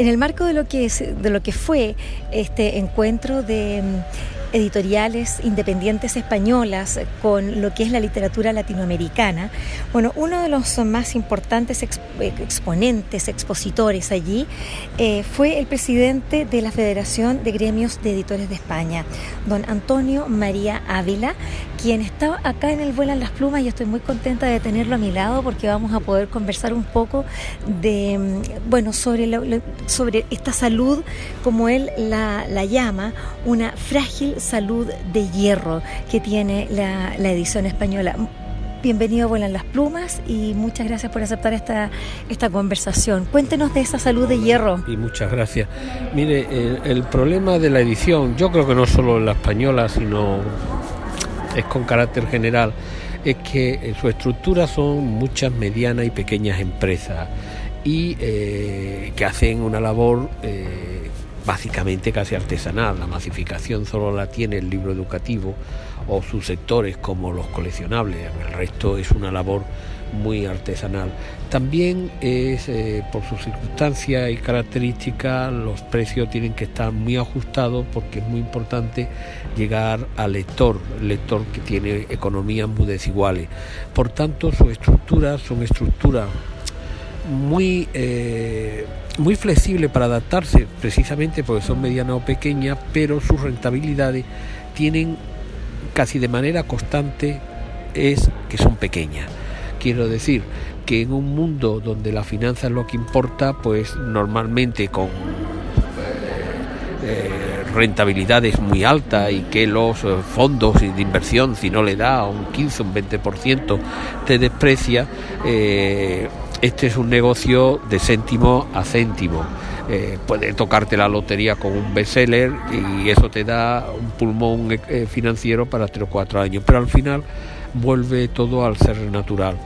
En el marco de lo que, es, de lo que fue este encuentro de editoriales independientes españolas con lo que es la literatura latinoamericana. Bueno, uno de los más importantes exponentes, expositores allí, eh, fue el presidente de la Federación de Gremios de Editores de España, don Antonio María Ávila, quien está acá en el Vuelan las Plumas y estoy muy contenta de tenerlo a mi lado porque vamos a poder conversar un poco de, bueno, sobre, sobre esta salud, como él la, la, llama, una frágil salud de hierro que tiene la, edición española. Bienvenido Vuelan las Plumas y muchas gracias por aceptar esta, esta conversación. Cuéntenos de esa salud de hierro. Y muchas gracias. Mire, el, problema de la edición, yo creo que no solo en la española, sino es con carácter general, es que eh, su estructura son muchas medianas y pequeñas empresas y eh, que hacen una labor eh, básicamente casi artesanal. La masificación solo la tiene el libro educativo o sus sectores como los coleccionables, el resto es una labor muy artesanal. También es, eh, por sus circunstancias y características, los precios tienen que estar muy ajustados porque es muy importante llegar al lector, lector que tiene economías muy desiguales. Por tanto, sus estructuras son estructuras muy, eh, muy flexibles para adaptarse, precisamente porque son medianas o pequeñas, pero sus rentabilidades tienen casi de manera constante es que son pequeñas. Quiero decir que en un mundo donde la finanza es lo que importa, pues normalmente con eh, rentabilidades muy altas y que los eh, fondos de inversión, si no le da un 15, un 20%, te desprecia, eh, este es un negocio de céntimo a céntimo. Eh, puede tocarte la lotería con un bestseller y eso te da un pulmón eh, financiero para tres o cuatro años, pero al final vuelve todo al ser natural.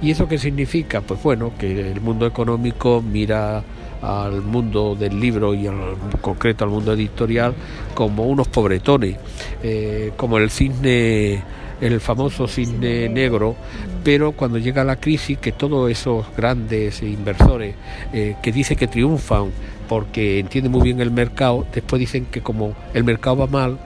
¿Y eso qué significa? Pues bueno, que el mundo económico mira al mundo del libro y en concreto al mundo editorial como unos pobretones, eh, como el cisne el famoso cisne negro, pero cuando llega la crisis, que todos esos grandes inversores eh, que dicen que triunfan porque entienden muy bien el mercado, después dicen que como el mercado va mal,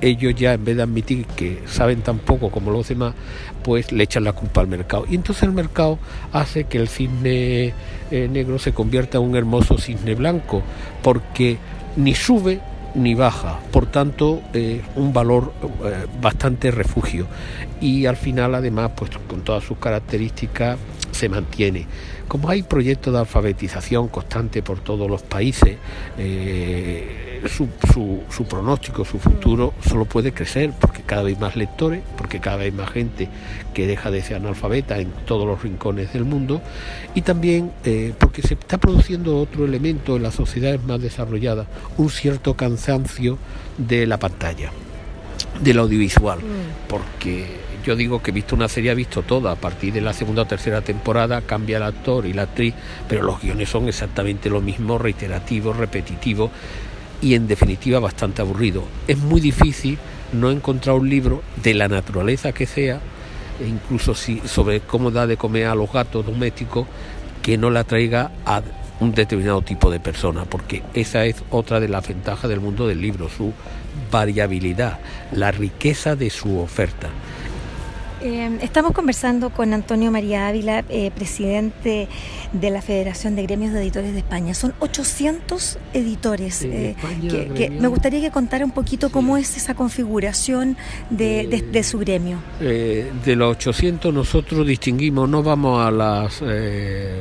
ellos ya en vez de admitir que saben tan poco como los demás, pues le echan la culpa al mercado. Y entonces el mercado hace que el cisne eh, negro se convierta en un hermoso cisne blanco, porque ni sube ni baja, por tanto eh, un valor eh, bastante refugio. Y al final además pues con todas sus características se mantiene. Como hay proyectos de alfabetización constante por todos los países, eh, su, su, pronóstico, su futuro solo puede crecer porque cada vez más lectores, porque cada vez más gente que deja de ser analfabeta en todos los rincones del mundo y también eh, porque se está produciendo otro elemento en las sociedades más desarrolladas, un cierto cansancio de la pantalla, del audiovisual, mm. porque yo digo que he visto una serie, he visto toda. A partir de la segunda o tercera temporada cambia el actor y la actriz, pero los guiones son exactamente lo mismo, reiterativos, repetitivos y en definitiva bastante aburrido. Es muy difícil no encontrar un libro de la naturaleza que sea, e incluso si, sobre cómo da de comer a los gatos domésticos, que no la traiga a un determinado tipo de persona, porque esa es otra de las ventajas del mundo del libro, su variabilidad, la riqueza de su oferta. Eh, estamos conversando con Antonio María Ávila, eh, presidente de la Federación de Gremios de Editores de España. Son 800 editores. Eh, que, me gustaría que contara un poquito cómo es esa configuración de, su gremio. de los 800 nosotros distinguimos, no vamos a las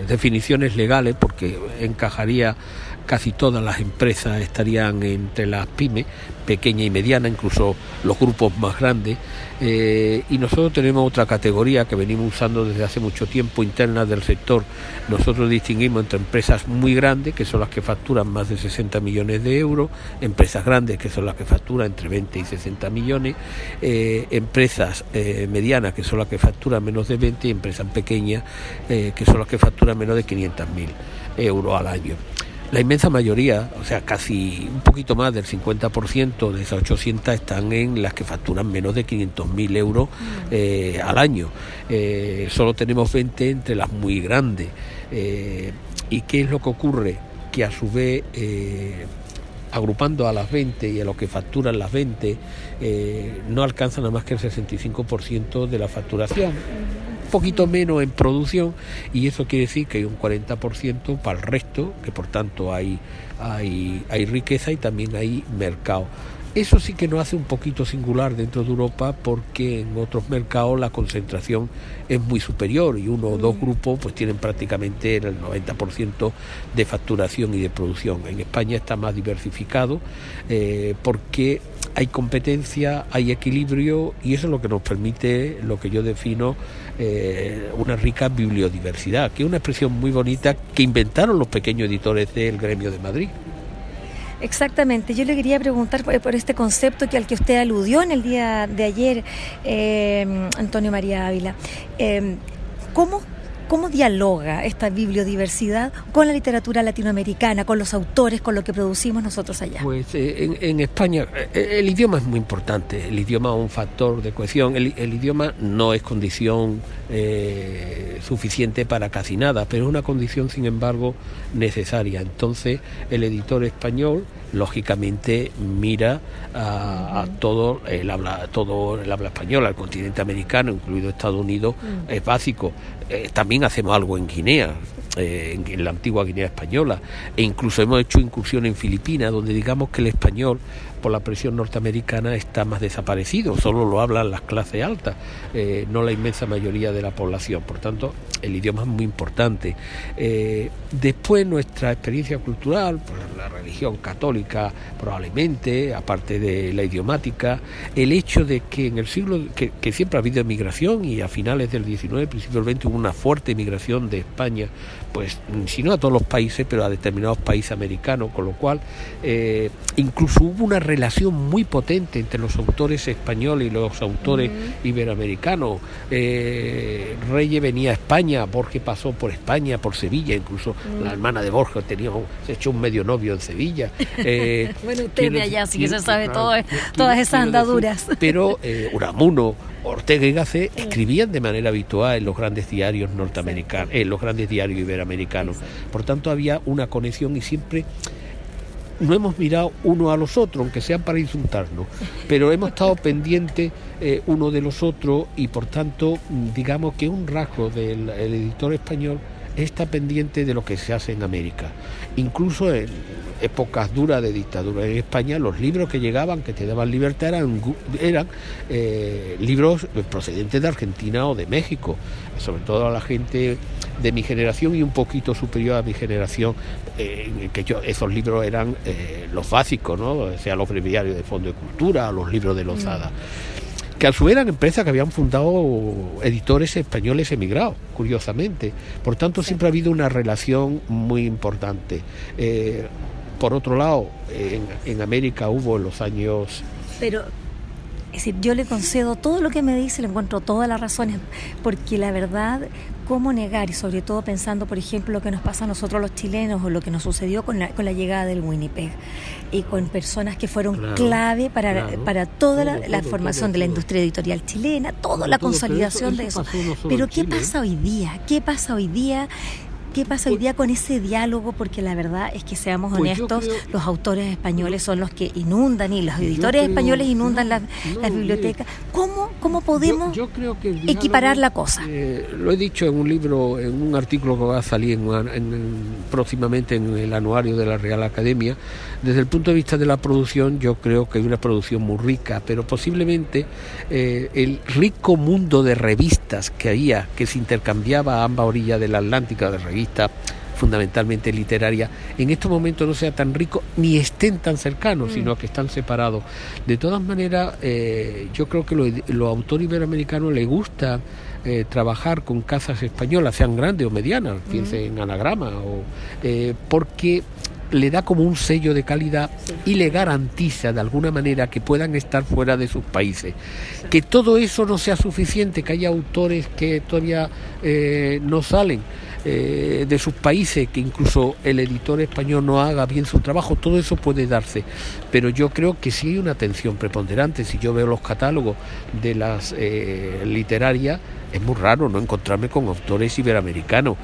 definiciones legales porque encajaría casi todas las empresas estarían entre las pymes, pequeña y mediana, incluso los grupos más grandes. Eh, y nosotros tenemos otra categoría que venimos usando desde hace mucho tiempo, interna del sector. Nosotros distinguimos entre empresas muy grandes, que son las que facturan más de 60 millones de euros, empresas grandes, que son las que facturan entre 20 y 60 millones, eh, empresas eh, medianas, que son las que facturan menos de 20, y empresas pequeñas, que son las que facturan menos de 500 mil euros al año. La inmensa mayoría, o sea, casi un poquito más del 50% de esas 800 están en las que facturan menos de 500.000 euros mm. eh, al año. Eh, solo tenemos 20 entre las muy grandes. Eh, ¿Y qué es lo que ocurre? Que a su vez agrupando a las 20 y a lo que facturan las 20, no alcanzan nada más que el 65% de la facturación poquito menos en producción y eso quiere decir que hay un 40% para el resto, que por tanto hay, hay, hay riqueza y también hay mercado. Eso sí que nos hace un poquito singular dentro de Europa porque en otros mercados la concentración es muy superior y uno o dos mm. grupos pues tienen prácticamente el 90% de facturación y de producción. En España está más diversificado eh, porque hay competencia, hay equilibrio y eso es lo que nos permite lo que yo defino eh, una rica bibliodiversidad, que es una expresión muy bonita que inventaron los pequeños editores del gremio de Madrid. Exactamente, yo le quería preguntar por, este concepto que al que usted aludió en el día de ayer, eh, Antonio María Ávila. Eh, ¿Cómo ¿Cómo dialoga esta bibliodiversidad con la literatura latinoamericana, con los autores, con lo que producimos nosotros allá? Pues eh, en, España eh, el idioma es muy importante, el idioma es un factor de cohesión, el, idioma no es condición eh, suficiente para casi nada, pero es una condición sin embargo necesaria. Entonces el editor español lógicamente mira a, todo el habla todo el habla español al continente americano incluido Estados Unidos mm. es básico eh, hacemos algo en Guinea eh, en, la antigua Guinea española e incluso hemos hecho incursión en Filipinas donde digamos que el español por la presión norteamericana está más desaparecido, solo lo hablan las clases altas, eh, no la inmensa mayoría de la población. Por tanto, el idioma es muy importante. Eh, después nuestra experiencia cultural, religión católica probablemente, aparte de la idiomática, el hecho de que en el siglo, que, que siempre ha habido emigración y a finales del 19, principios del 20 hubo una fuerte migración de España pues si no a todos los países, pero a determinados países americanos, con lo cual eh, incluso hubo una relación muy potente entre los autores españoles y los autores iberoamericanos. Eh, Reyes venía a España, Borges pasó por España, por Sevilla, incluso la hermana de Borges tenía, se echó un medio novio en Sevilla. Eh, bueno, usted de allá, sí que se sabe todo, todas esas andaduras. pero Uramuno, Ortega y Gasset escribían de manera habitual en los grandes diarios norteamericanos, en los grandes diarios iberoamericanos. Por tanto, había una conexión y siempre no hemos mirado uno a los otros, aunque sean para insultarnos, pero hemos estado pendientes eh, uno de los otros y por tanto, digamos que un rasgo del editor español está pendiente de lo que se hace en América. Incluso en épocas duras de dictadura en España, los libros que llegaban, que te daban libertad, eran, eh, libros procedentes de Argentina o de México, sobre todo a la gente de mi generación y un poquito superior a mi generación, eh, que esos libros eran eh, los básicos, ¿no? o sea, los breviarios de Fondo de Cultura, los libros de Lozada. Mm que a su eran empresas que habían fundado editores españoles emigrados, curiosamente. Por tanto, siempre ha habido una relación muy importante. Eh, por otro lado, en, América hubo en los años... Pero, es decir, yo le concedo todo lo que me dice, le encuentro todas las razones, porque la verdad cómo negar, y sobre todo pensando, por ejemplo, lo que nos pasa a nosotros los chilenos o lo que nos sucedió con la, con la llegada del Winnipeg y con personas que fueron clave para, para toda la, formación de la industria editorial chilena, toda la consolidación de eso. Pero ¿qué pasa hoy día? ¿Qué pasa hoy día ¿Qué pasa hoy día con ese diálogo? Porque la verdad es que seamos pues honestos, los autores españoles son los que inundan y los editores españoles inundan las, bibliotecas. ¿Cómo, cómo podemos equiparar la cosa? Eh, lo he dicho en un libro, en un artículo que va a salir en, próximamente en el anuario de la Real Academia. Desde el punto de vista de la producción, yo creo que hay una producción muy rica, pero posiblemente eh, el rico mundo de revistas que había, que se intercambiaba a ambas orillas del Atlántico de revistas, fundamentalmente literaria, en estos momentos no sea tan rico ni estén tan cercanos, mm. sino que están separados. De todas maneras, eh, yo creo que los autores iberoamericanos les gusta eh, trabajar con casas españolas, sean grandes o medianas, piensen en anagrama, o, eh, porque le da como un sello de calidad y le garantiza de alguna manera que puedan estar fuera de sus países. Que todo eso no sea suficiente, que haya autores que todavía eh, no salen. Eh, de sus países, que incluso el editor español no haga bien su trabajo, todo eso puede darse. Pero yo creo que sí hay una atención preponderante. Si yo veo los catálogos de las eh, literarias, es muy raro no encontrarme con autores iberoamericanos.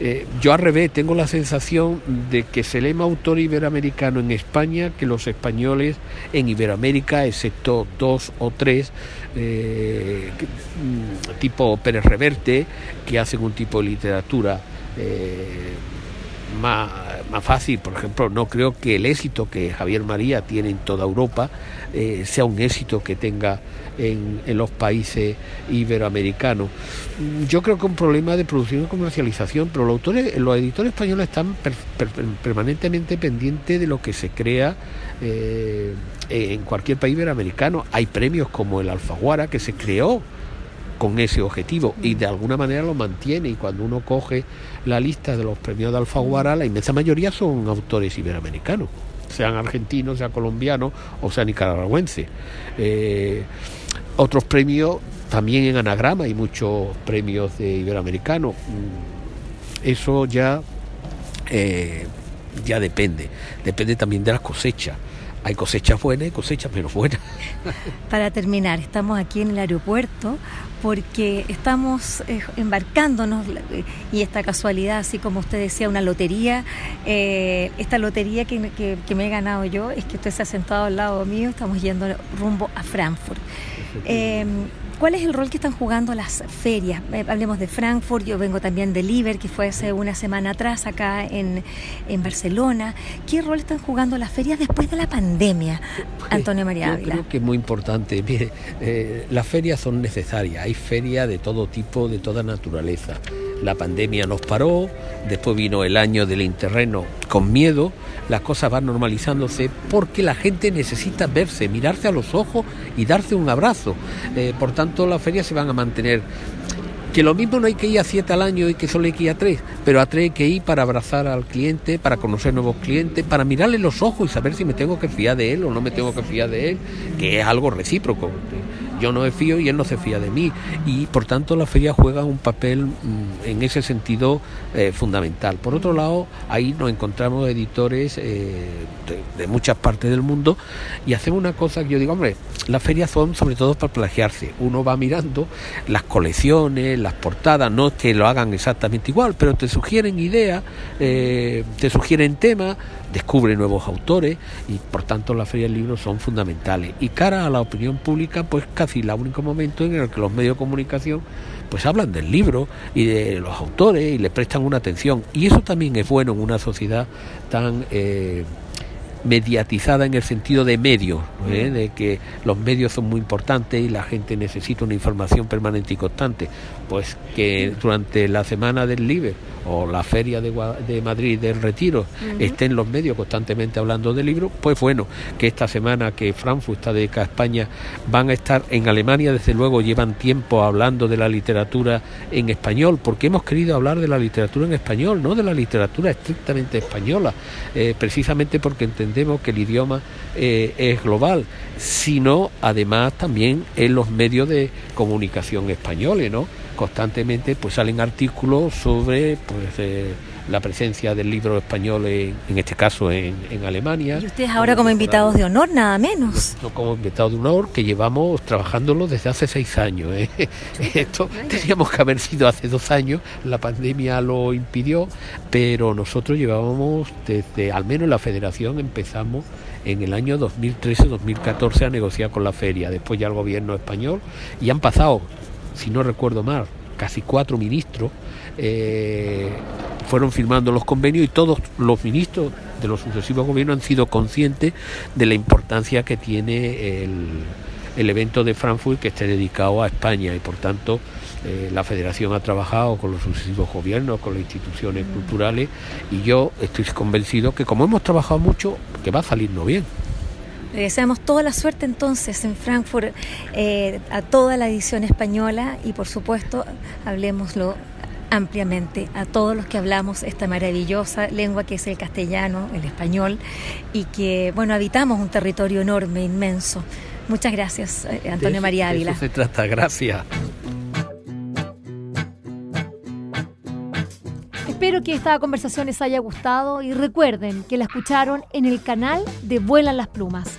Eh, yo al revés, tengo la sensación de que se lee más autor iberoamericano en España que los españoles en Iberoamérica, excepto dos o tres, eh, mm, tipo Pérez Reverte, que hacen un tipo de literatura eh, más, más, fácil. Por ejemplo, no creo que el éxito que Javier María tiene en toda Europa sea un éxito que tenga en, los países iberoamericanos. Yo creo que un problema de producción y comercialización, pero los, autores, los editores españoles están permanentemente pendientes de lo que se crea eh, en cualquier país iberoamericano. Hay premios como el Alfaguara que se creó con ese objetivo y de alguna manera lo mantiene y cuando uno coge la lista de los premios de Alfaguara la inmensa mayoría son autores iberoamericanos sean argentinos, sean colombianos o sean nicaragüenses. Eh, otros premios también en anagrama, hay muchos premios de iberoamericano. Mm, eso ya, eh, ya depende. Depende también de las cosechas. Hay cosechas buenas y cosechas menos buenas. Para terminar, estamos aquí en el aeropuerto porque estamos eh, embarcándonos y esta casualidad, así como usted decía, una lotería, eh, esta lotería que, que, me he ganado yo es que usted se ha sentado al lado mío, estamos yendo rumbo a Frankfurt. ¿Cuál es el rol que están jugando las ferias? Eh, hablemos de Frankfurt, yo vengo también de Liber, que fue hace una semana atrás acá en, Barcelona. ¿Qué rol están jugando las ferias después de la pandemia, Antonio María Ávila? Yo creo que es muy importante. Mire, eh, las ferias son necesarias. Hay ferias de todo tipo, de toda naturaleza. La pandemia nos paró, después vino el año del interreno con miedo, las cosas van normalizándose porque la gente necesita verse, mirarse a los ojos y darse un abrazo. Eh, por tanto, las ferias se van a mantener. Que lo mismo no hay que ir a siete al año y que solo hay que ir a tres, pero a tres hay que ir para abrazar al cliente, para conocer nuevos clientes, para mirarle los ojos y saber si me tengo que fiar de él o no me tengo que fiar de él, que es algo recíproco yo no me fío y él no se fía de mí. Y por tanto la feria juega un papel mm, en ese sentido eh, fundamental. Por otro lado, ahí nos encontramos editores eh, de, muchas partes del mundo y hacemos una cosa que yo digo, hombre, las ferias son sobre todo para plagiarse. Uno va mirando las colecciones, las portadas, no es que lo hagan exactamente igual, pero te sugieren ideas, eh, te sugieren temas, descubre nuevos autores y por tanto las ferias del libro son fundamentales. Y cara a la opinión pública, pues casi el único momento en el que los medios de comunicación pues hablan del libro y de los autores y le prestan una atención. Y eso también es bueno en una sociedad tan... Eh, mediatizada en el sentido de medios, ¿eh? de que los medios son muy importantes y la gente necesita una información permanente y constante. Pues que durante la semana del LIBE o la feria de, de Madrid del Retiro estén los medios constantemente hablando del libro, pues bueno, que esta semana que Frankfurt está de a España van a estar en Alemania, desde luego llevan tiempo hablando de la literatura en español, porque hemos querido hablar de la literatura en español, no de la literatura estrictamente española, eh, precisamente porque entendemos que el idioma eh, es global, sino además también en los medios de comunicación españoles, ¿no? Constantemente pues salen artículos sobre pues la presencia del libro español, en, este caso en, Alemania. Y ustedes ahora como invitados de honor, nada menos. No, como invitados de honor, que llevamos trabajándolo desde hace seis años. ¿eh? Esto teníamos que haber sido hace dos años, la pandemia lo impidió, pero nosotros llevábamos desde, al menos la federación, empezamos en el año 2013-2014 a negociar con la feria, después ya el gobierno español, y han pasado, si no recuerdo mal, casi cuatro ministros eh, fueron firmando los convenios y todos los ministros de los sucesivos gobiernos han sido conscientes de la importancia que tiene el, el evento de Frankfurt que esté dedicado a España y por tanto Eh, la federación ha trabajado con los sucesivos gobiernos, con las instituciones culturales y yo estoy convencido que como hemos trabajado mucho, que va a salirnos bien. Le deseamos toda la suerte entonces en Frankfurt eh, a toda la edición española y por supuesto hablemoslo ampliamente a todos los que hablamos esta maravillosa lengua que es el castellano, el español y que bueno habitamos un territorio enorme, inmenso. Muchas gracias, eh, Antonio María Ávila. Eso se trata, gracias. Espero que esta conversación les haya gustado y recuerden que la escucharon en el canal de Vuelan las Plumas.